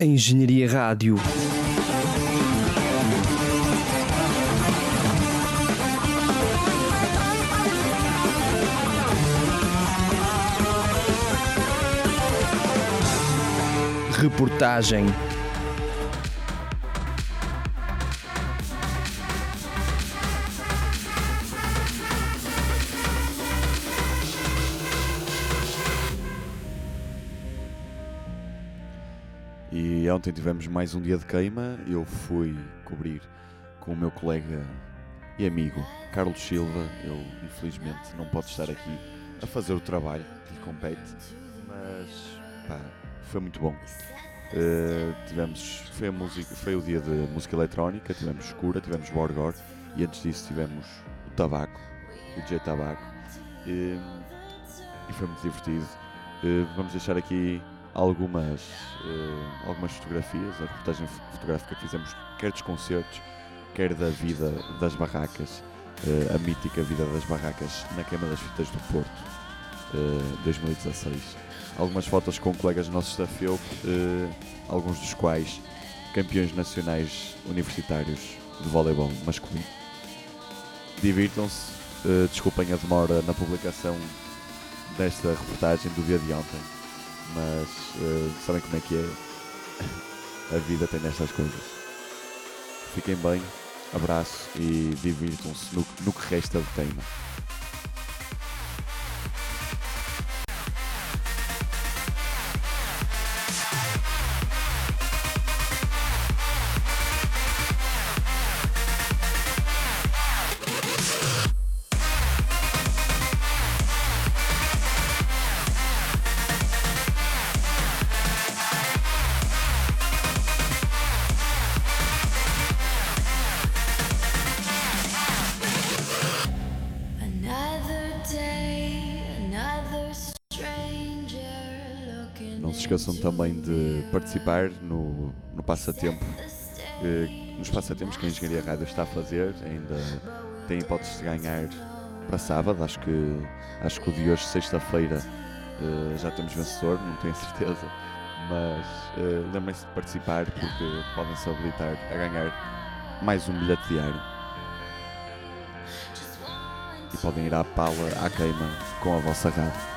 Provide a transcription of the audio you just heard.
Engenharia Rádio. Reportagem E ontem tivemos mais um dia de queima. Eu fui cobrir com o meu colega e amigo Carlos Silva. Ele, infelizmente, não pode estar aqui a fazer o trabalho que lhe compete, mas pá, foi muito bom. Uh, tivemos, foi, música, foi o dia de música eletrónica, tivemos Escura, tivemos Borgor e antes disso tivemos o Tabaco, o DJ Tabaco. E, e foi muito divertido. Uh, vamos deixar aqui algumas, uh, algumas fotografias, a reportagem fotográfica que fizemos, quer dos concertos, quer da vida das barracas, uh, a mítica vida das barracas na queima das fitas do Porto, uh, 2016. Algumas fotos com colegas nossos da FEUP, alguns dos quais campeões nacionais universitários de voleibol masculino. Divirtam-se, desculpem a demora na publicação desta reportagem do dia de ontem mas uh, sabem como é que é? A vida tem nestas coisas. Fiquem bem, abraço e divirtam-se no, no que resta de tema. Se esqueçam também de participar no, no passatempo, eh, nos passatempos que a Engenharia Rádio está a fazer. Ainda tem hipótese de ganhar para sábado. Acho que, acho que o de hoje, sexta-feira, eh, já temos vencedor, não tenho certeza. Mas eh, lembrem-se de participar porque podem se habilitar a ganhar mais um bilhete diário. E podem ir à pala, à queima com a vossa rádio.